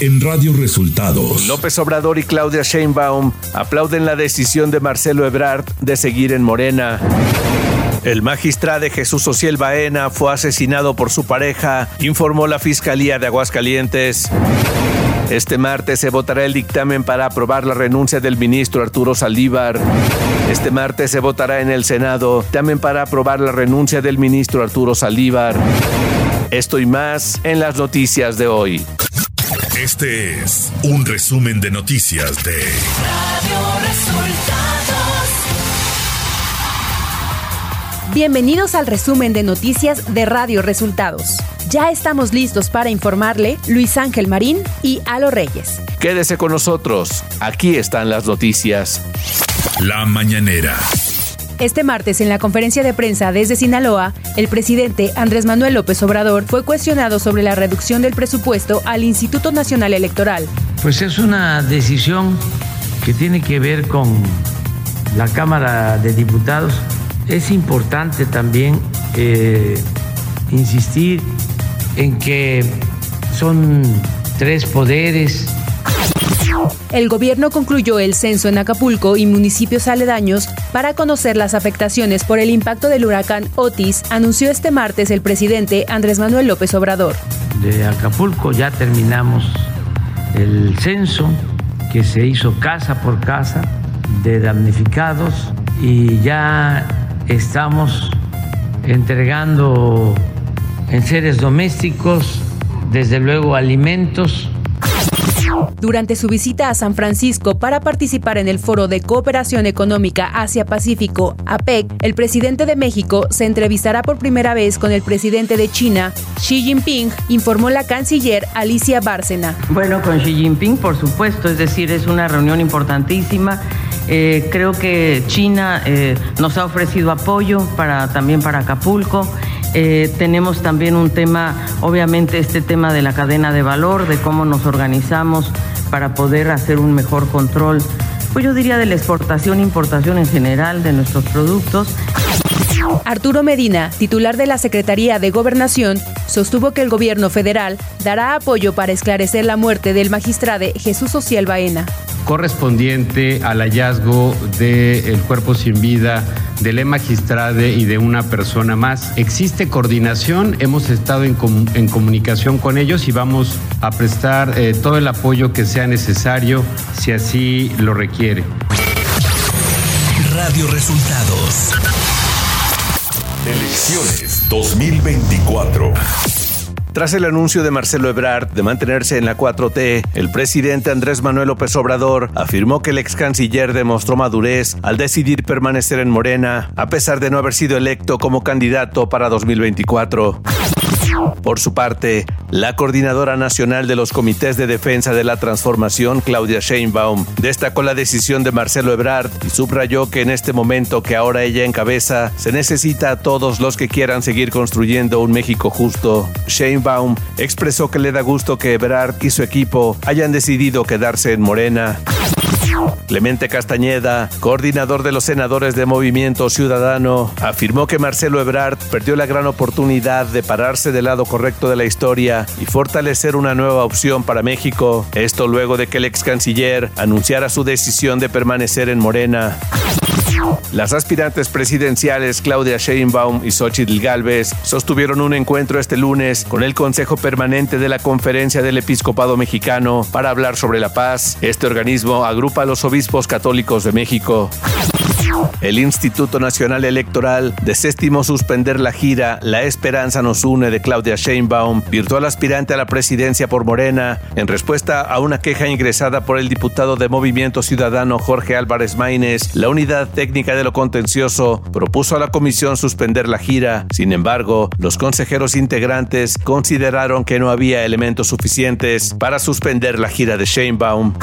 en Radio Resultados. López Obrador y Claudia Sheinbaum aplauden la decisión de Marcelo Ebrard de seguir en Morena. El magistrado Jesús Ociel Baena fue asesinado por su pareja, informó la Fiscalía de Aguascalientes. Este martes se votará el dictamen para aprobar la renuncia del ministro Arturo Saldívar. Este martes se votará en el Senado también para aprobar la renuncia del ministro Arturo Saldívar. Esto y más en las noticias de hoy. Este es un resumen de noticias de Radio Resultados. Bienvenidos al resumen de noticias de Radio Resultados. Ya estamos listos para informarle Luis Ángel Marín y Alo Reyes. Quédese con nosotros, aquí están las noticias. La mañanera. Este martes, en la conferencia de prensa desde Sinaloa, el presidente Andrés Manuel López Obrador fue cuestionado sobre la reducción del presupuesto al Instituto Nacional Electoral. Pues es una decisión que tiene que ver con la Cámara de Diputados. Es importante también eh, insistir en que son tres poderes el gobierno concluyó el censo en Acapulco y municipios aledaños para conocer las afectaciones por el impacto del huracán Otis, anunció este martes el presidente Andrés Manuel López Obrador. De Acapulco ya terminamos el censo que se hizo casa por casa de damnificados y ya estamos entregando en seres domésticos, desde luego alimentos durante su visita a San Francisco para participar en el Foro de Cooperación Económica Asia-Pacífico, APEC, el presidente de México se entrevistará por primera vez con el presidente de China, Xi Jinping, informó la canciller Alicia Bárcena. Bueno, con Xi Jinping, por supuesto, es decir, es una reunión importantísima. Eh, creo que China eh, nos ha ofrecido apoyo para, también para Acapulco. Eh, tenemos también un tema, obviamente este tema de la cadena de valor, de cómo nos organizamos para poder hacer un mejor control, pues yo diría de la exportación importación en general de nuestros productos. Arturo Medina, titular de la Secretaría de Gobernación, sostuvo que el gobierno federal dará apoyo para esclarecer la muerte del magistrado Jesús Social Baena correspondiente al hallazgo del cuerpo sin vida del E magistrade y de una persona más. Existe coordinación, hemos estado en, comunicación con ellos y vamos a prestar eh, todo el apoyo que sea necesario si así lo requiere. Radio Resultados. Elecciones 2024. Tras el anuncio de Marcelo Ebrard de mantenerse en la 4T, el presidente Andrés Manuel López Obrador afirmó que el ex canciller demostró madurez al decidir permanecer en Morena, a pesar de no haber sido electo como candidato para 2024. Por su parte, la coordinadora nacional de los comités de defensa de la transformación, Claudia Sheinbaum, destacó la decisión de Marcelo Ebrard y subrayó que en este momento que ahora ella encabeza, se necesita a todos los que quieran seguir construyendo un México justo. Sheinbaum expresó que le da gusto que Ebrard y su equipo hayan decidido quedarse en Morena. Clemente Castañeda, coordinador de los senadores de Movimiento Ciudadano, afirmó que Marcelo Ebrard perdió la gran oportunidad de pararse del lado correcto de la historia y fortalecer una nueva opción para México. Esto luego de que el ex canciller anunciara su decisión de permanecer en Morena. Las aspirantes presidenciales Claudia Sheinbaum y Xochitl Galvez sostuvieron un encuentro este lunes con el Consejo Permanente de la Conferencia del Episcopado Mexicano para hablar sobre la paz. Este organismo a los obispos católicos de México. El Instituto Nacional Electoral desestimó suspender la gira La Esperanza nos une de Claudia Sheinbaum, virtual aspirante a la presidencia por Morena, en respuesta a una queja ingresada por el diputado de Movimiento Ciudadano Jorge Álvarez Maínez. La unidad técnica de lo contencioso propuso a la comisión suspender la gira. Sin embargo, los consejeros integrantes consideraron que no había elementos suficientes para suspender la gira de Sheinbaum.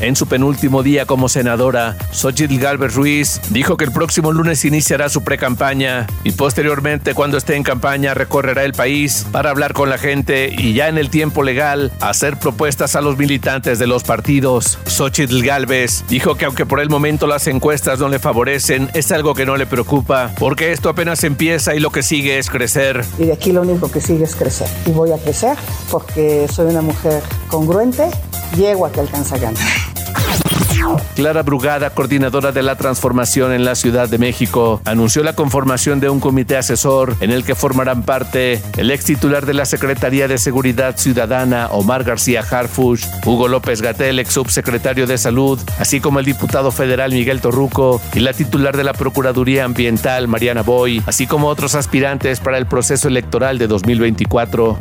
En su penúltimo día como senadora, Xochitl Galvez Dijo que el próximo lunes iniciará su precampaña y posteriormente cuando esté en campaña recorrerá el país para hablar con la gente y ya en el tiempo legal hacer propuestas a los militantes de los partidos. Xochitl Galvez dijo que aunque por el momento las encuestas no le favorecen, es algo que no le preocupa porque esto apenas empieza y lo que sigue es crecer. Y de aquí lo único que sigue es crecer. Y voy a crecer porque soy una mujer congruente, llego a que alcanza ganas. Clara Brugada, coordinadora de la transformación en la Ciudad de México, anunció la conformación de un comité asesor en el que formarán parte el ex titular de la Secretaría de Seguridad Ciudadana, Omar García Harfush, Hugo López Gatel, ex subsecretario de Salud, así como el diputado federal Miguel Torruco y la titular de la Procuraduría Ambiental, Mariana Boy, así como otros aspirantes para el proceso electoral de 2024.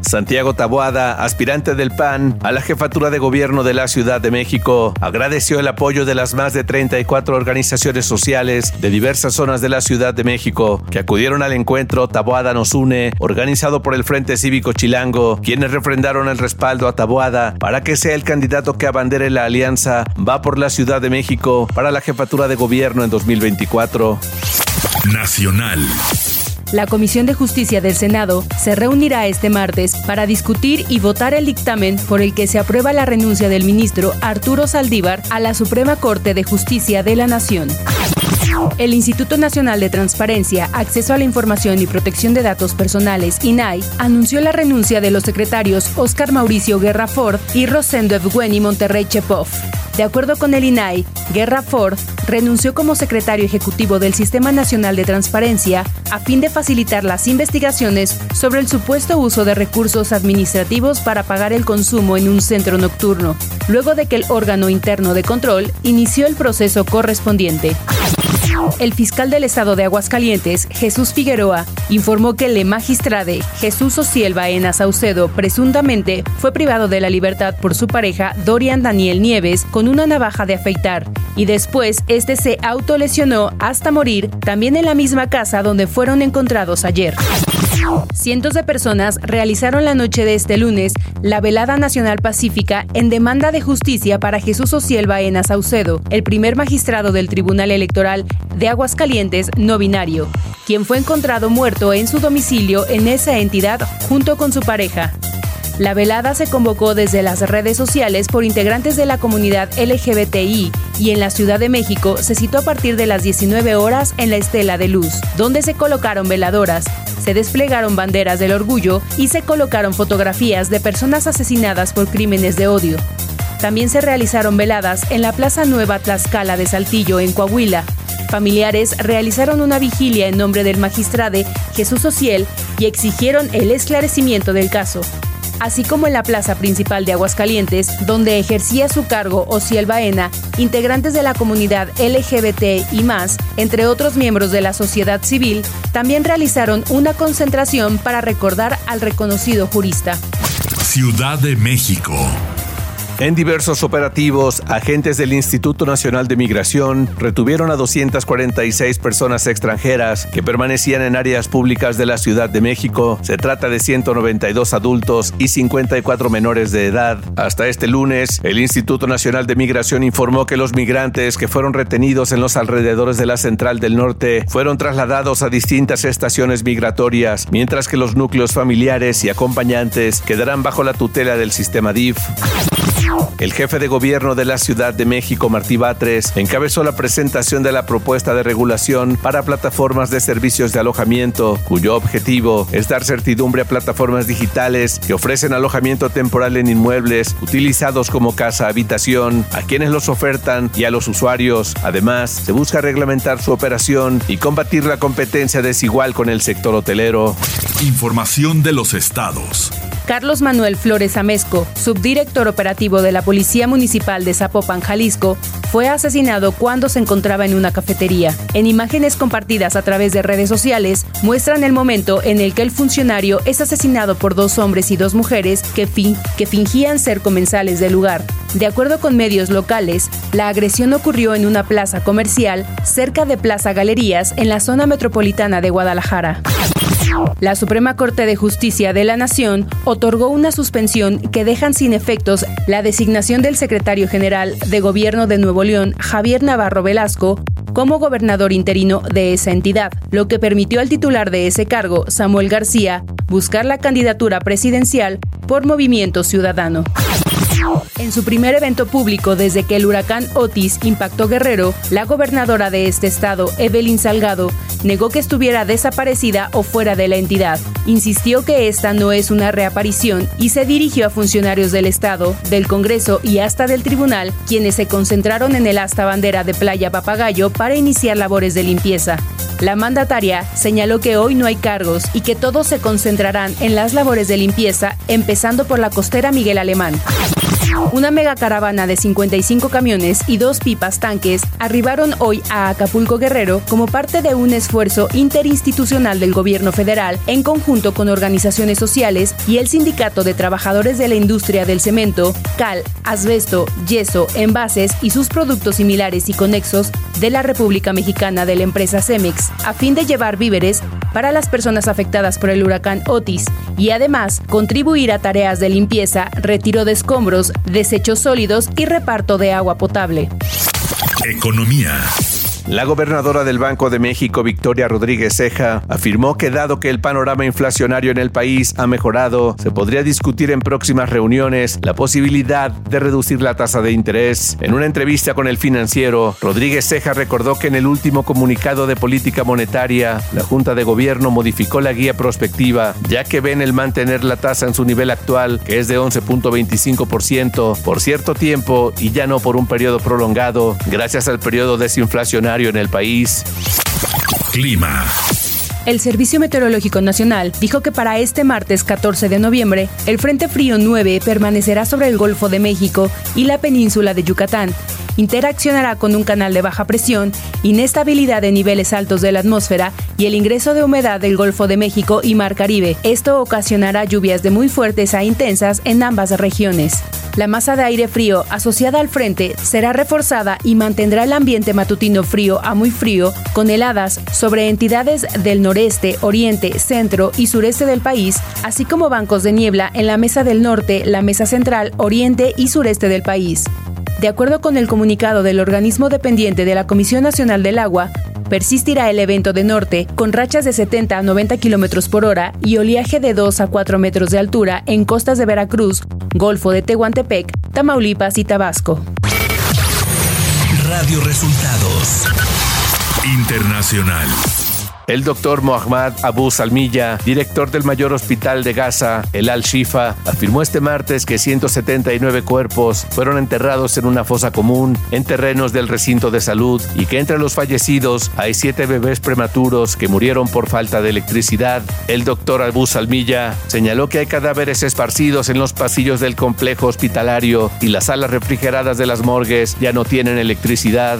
Santiago Taboada, aspirante del PAN a la jefatura de gobierno de la Ciudad de México, agradeció el apoyo de las más de 34 organizaciones sociales de diversas zonas de la Ciudad de México que acudieron al encuentro Taboada nos une, organizado por el Frente Cívico Chilango, quienes refrendaron el respaldo a Taboada para que sea el candidato que abandere la alianza Va por la Ciudad de México para la jefatura de gobierno en 2024. Nacional. La Comisión de Justicia del Senado se reunirá este martes para discutir y votar el dictamen por el que se aprueba la renuncia del ministro Arturo Saldívar a la Suprema Corte de Justicia de la Nación. El Instituto Nacional de Transparencia, Acceso a la Información y Protección de Datos Personales, INAI, anunció la renuncia de los secretarios Oscar Mauricio Guerra Ford y Rosendo Evgeny Monterrey Chepov. De acuerdo con el INAI, Guerra Ford renunció como secretario ejecutivo del Sistema Nacional de Transparencia a fin de facilitar las investigaciones sobre el supuesto uso de recursos administrativos para pagar el consumo en un centro nocturno, luego de que el órgano interno de control inició el proceso correspondiente. El fiscal del estado de Aguascalientes, Jesús Figueroa, informó que el magistrade Jesús Ociel Baena Saucedo presuntamente fue privado de la libertad por su pareja Dorian Daniel Nieves con una navaja de afeitar y después este se autolesionó hasta morir también en la misma casa donde fueron encontrados ayer. Cientos de personas realizaron la noche de este lunes la velada nacional pacífica en demanda de justicia para Jesús Ociel Baena Saucedo, el primer magistrado del Tribunal Electoral de Aguascalientes no binario, quien fue encontrado muerto en su domicilio en esa entidad junto con su pareja. La velada se convocó desde las redes sociales por integrantes de la comunidad LGBTI y en la Ciudad de México se citó a partir de las 19 horas en la Estela de Luz, donde se colocaron veladoras, se desplegaron banderas del orgullo y se colocaron fotografías de personas asesinadas por crímenes de odio. También se realizaron veladas en la Plaza Nueva Tlaxcala de Saltillo, en Coahuila. Familiares realizaron una vigilia en nombre del magistrade Jesús Ociel y exigieron el esclarecimiento del caso así como en la plaza principal de Aguascalientes, donde ejercía su cargo Ociel Baena, integrantes de la comunidad LGBT y más, entre otros miembros de la sociedad civil, también realizaron una concentración para recordar al reconocido jurista. Ciudad de México. En diversos operativos, agentes del Instituto Nacional de Migración retuvieron a 246 personas extranjeras que permanecían en áreas públicas de la Ciudad de México. Se trata de 192 adultos y 54 menores de edad. Hasta este lunes, el Instituto Nacional de Migración informó que los migrantes que fueron retenidos en los alrededores de la Central del Norte fueron trasladados a distintas estaciones migratorias, mientras que los núcleos familiares y acompañantes quedarán bajo la tutela del sistema DIF. El jefe de gobierno de la Ciudad de México, Martí Batres, encabezó la presentación de la propuesta de regulación para plataformas de servicios de alojamiento, cuyo objetivo es dar certidumbre a plataformas digitales que ofrecen alojamiento temporal en inmuebles utilizados como casa-habitación, a quienes los ofertan y a los usuarios. Además, se busca reglamentar su operación y combatir la competencia desigual con el sector hotelero. Información de los estados. Carlos Manuel Flores Amesco, subdirector operativo de la Policía Municipal de Zapopan, Jalisco, fue asesinado cuando se encontraba en una cafetería. En imágenes compartidas a través de redes sociales, muestran el momento en el que el funcionario es asesinado por dos hombres y dos mujeres que, que fingían ser comensales del lugar. De acuerdo con medios locales, la agresión ocurrió en una plaza comercial cerca de Plaza Galerías en la zona metropolitana de Guadalajara. La Suprema Corte de Justicia de la Nación otorgó una suspensión que dejan sin efectos la designación del secretario general de Gobierno de Nuevo León, Javier Navarro Velasco, como gobernador interino de esa entidad, lo que permitió al titular de ese cargo, Samuel García, buscar la candidatura presidencial por Movimiento Ciudadano. En su primer evento público desde que el huracán Otis impactó Guerrero, la gobernadora de este estado, Evelyn Salgado, negó que estuviera desaparecida o fuera de la entidad. Insistió que esta no es una reaparición y se dirigió a funcionarios del Estado, del Congreso y hasta del Tribunal, quienes se concentraron en el asta bandera de Playa Papagayo para iniciar labores de limpieza. La mandataria señaló que hoy no hay cargos y que todos se concentrarán en las labores de limpieza, empezando por la costera Miguel Alemán. Una mega caravana de 55 camiones y dos pipas tanques arribaron hoy a Acapulco Guerrero como parte de un esfuerzo interinstitucional del gobierno federal en conjunto con organizaciones sociales y el Sindicato de Trabajadores de la Industria del Cemento, cal, asbesto, yeso, envases y sus productos similares y conexos de la República Mexicana de la empresa Cemex, a fin de llevar víveres para las personas afectadas por el huracán Otis y además contribuir a tareas de limpieza, retiro de escombros, desechos sólidos y reparto de agua potable. Economía. La gobernadora del Banco de México, Victoria Rodríguez Ceja, afirmó que dado que el panorama inflacionario en el país ha mejorado, se podría discutir en próximas reuniones la posibilidad de reducir la tasa de interés. En una entrevista con el financiero, Rodríguez Ceja recordó que en el último comunicado de política monetaria, la Junta de Gobierno modificó la guía prospectiva, ya que ven el mantener la tasa en su nivel actual, que es de 11.25%, por cierto tiempo y ya no por un periodo prolongado, gracias al periodo desinflacionario en el país. Clima. El Servicio Meteorológico Nacional dijo que para este martes 14 de noviembre, el Frente Frío 9 permanecerá sobre el Golfo de México y la península de Yucatán. Interaccionará con un canal de baja presión, inestabilidad de niveles altos de la atmósfera y el ingreso de humedad del Golfo de México y Mar Caribe. Esto ocasionará lluvias de muy fuertes a intensas en ambas regiones. La masa de aire frío asociada al frente será reforzada y mantendrá el ambiente matutino frío a muy frío con heladas sobre entidades del noreste, oriente, centro y sureste del país, así como bancos de niebla en la mesa del norte, la mesa central, oriente y sureste del país. De acuerdo con el comunicado del organismo dependiente de la Comisión Nacional del Agua, persistirá el evento de norte con rachas de 70 a 90 kilómetros por hora y oleaje de 2 a 4 metros de altura en costas de Veracruz, Golfo de Tehuantepec, Tamaulipas y Tabasco. Radio Resultados Internacional. El doctor Mohammad Abu Salmilla, director del mayor hospital de Gaza, el Al-Shifa, afirmó este martes que 179 cuerpos fueron enterrados en una fosa común en terrenos del recinto de salud y que entre los fallecidos hay siete bebés prematuros que murieron por falta de electricidad. El doctor Abu Salmilla señaló que hay cadáveres esparcidos en los pasillos del complejo hospitalario y las salas refrigeradas de las morgues ya no tienen electricidad.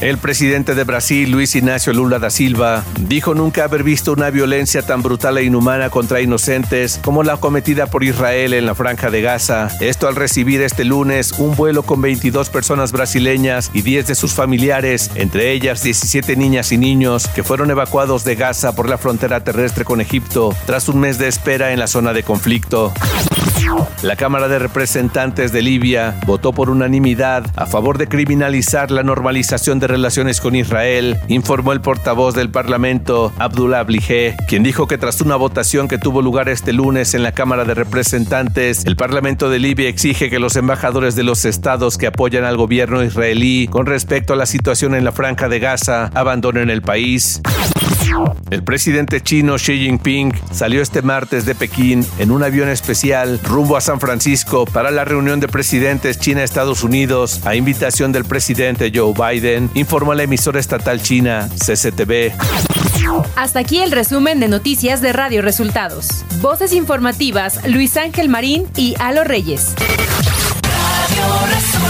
El presidente de Brasil, Luis Ignacio Lula da Silva, dijo nunca haber visto una violencia tan brutal e inhumana contra inocentes como la cometida por Israel en la franja de Gaza. Esto al recibir este lunes un vuelo con 22 personas brasileñas y 10 de sus familiares, entre ellas 17 niñas y niños que fueron evacuados de Gaza por la frontera terrestre con Egipto tras un mes de espera en la zona de conflicto. La Cámara de Representantes de Libia votó por unanimidad a favor de criminalizar la normalización de relaciones con Israel, informó el portavoz del Parlamento, Abdullah Blige, quien dijo que tras una votación que tuvo lugar este lunes en la Cámara de Representantes, el Parlamento de Libia exige que los embajadores de los estados que apoyan al gobierno israelí con respecto a la situación en la franja de Gaza abandonen el país. El presidente chino Xi Jinping salió este martes de Pekín en un avión especial rumbo a San Francisco para la reunión de presidentes China-Estados Unidos a invitación del presidente Joe Biden, informó la emisora estatal china CCTV. Hasta aquí el resumen de noticias de Radio Resultados. Voces informativas Luis Ángel Marín y Alo Reyes. Radio Resultados.